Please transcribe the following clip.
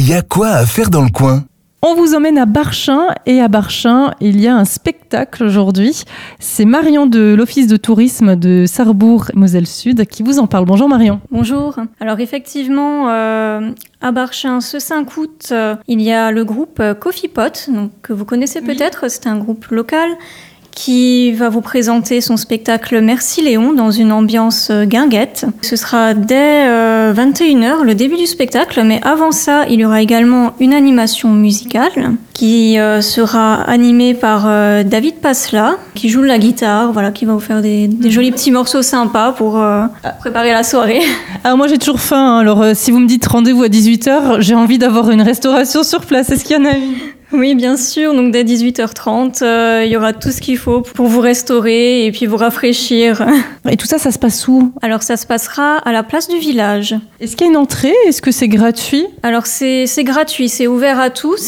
il y a quoi à faire dans le coin? On vous emmène à Barchin et à Barchin, il y a un spectacle aujourd'hui. C'est Marion de l'Office de tourisme de Sarrebourg-Moselle Sud qui vous en parle. Bonjour Marion. Bonjour. Alors effectivement, euh, à Barchin, ce 5 août, euh, il y a le groupe euh, Coffee Pot, donc, que vous connaissez peut-être, c'est un groupe local qui va vous présenter son spectacle Merci Léon dans une ambiance euh, guinguette. Ce sera dès 21h, le début du spectacle, mais avant ça, il y aura également une animation musicale qui euh, sera animée par euh, David Pasla, qui joue la guitare, voilà, qui va vous faire des, jolis petits morceaux sympas pour euh, préparer la soirée. Alors moi j'ai toujours faim, hein. alors euh, si vous me dites rendez-vous à 18h, j'ai envie d'avoir une restauration sur place. Est-ce qu'il y en a une? Oui, bien sûr. Donc dès 18h30, euh, il y aura tout ce qu'il faut pour vous restaurer et puis vous rafraîchir. Et tout ça, ça se passe où? Alors ça se passera à la place du village. Est-ce qu'il y a une entrée? Est-ce que c'est gratuit? Alors c'est c'est gratuit, c'est ouvert à tous.